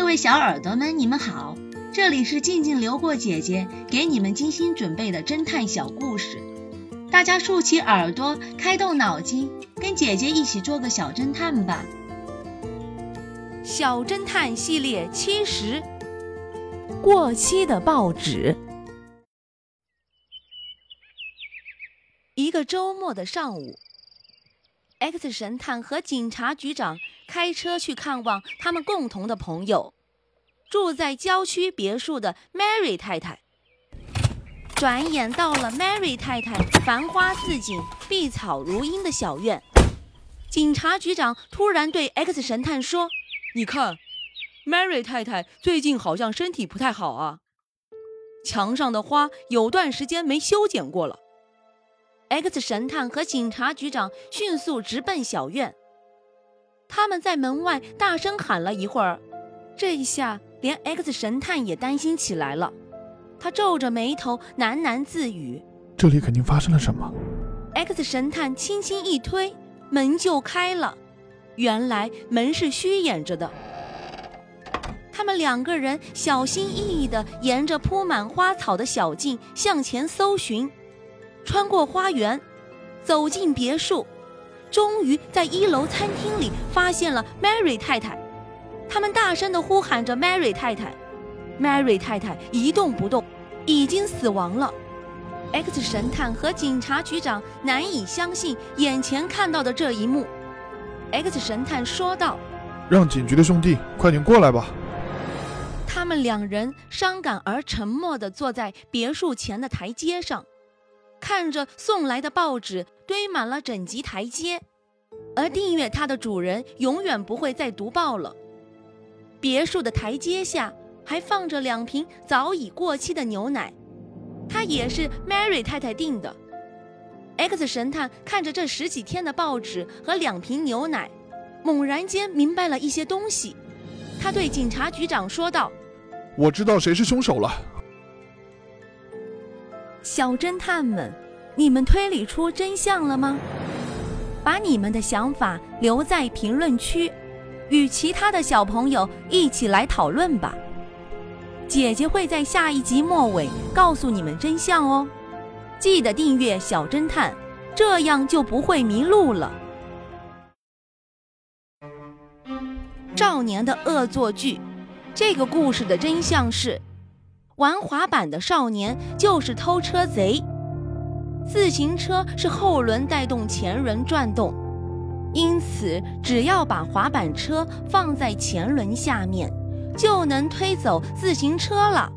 各位小耳朵们，你们好，这里是静静流过姐姐给你们精心准备的侦探小故事，大家竖起耳朵，开动脑筋，跟姐姐一起做个小侦探吧。小侦探系列七十，过期的报纸。一个周末的上午，X 神探和警察局长开车去看望他们共同的朋友，住在郊区别墅的 Mary 太太。转眼到了 Mary 太太繁花似锦、碧草如茵的小院，警察局长突然对 X 神探说：“你看，Mary 太太最近好像身体不太好啊，墙上的花有段时间没修剪过了。” X 神探和警察局长迅速直奔小院。他们在门外大声喊了一会儿，这一下连 X 神探也担心起来了。他皱着眉头喃喃自语：“这里肯定发生了什么。”X 神探轻轻一推，门就开了。原来门是虚掩着的。他们两个人小心翼翼地沿着铺满花草的小径向前搜寻。穿过花园，走进别墅，终于在一楼餐厅里发现了 Mary 太太。他们大声地呼喊着 Mary 太太。Mary 太太一动不动，已经死亡了。X 神探和警察局长难以相信眼前看到的这一幕。X 神探说道：“让警局的兄弟快点过来吧。”他们两人伤感而沉默地坐在别墅前的台阶上。看着送来的报纸堆满了整级台阶，而订阅它的主人永远不会再读报了。别墅的台阶下还放着两瓶早已过期的牛奶，它也是 Mary 太太订的。X 神探看着这十几天的报纸和两瓶牛奶，猛然间明白了一些东西。他对警察局长说道：“我知道谁是凶手了。”小侦探们，你们推理出真相了吗？把你们的想法留在评论区，与其他的小朋友一起来讨论吧。姐姐会在下一集末尾告诉你们真相哦。记得订阅小侦探，这样就不会迷路了。少年的恶作剧，这个故事的真相是。玩滑板的少年就是偷车贼。自行车是后轮带动前轮转动，因此只要把滑板车放在前轮下面，就能推走自行车了。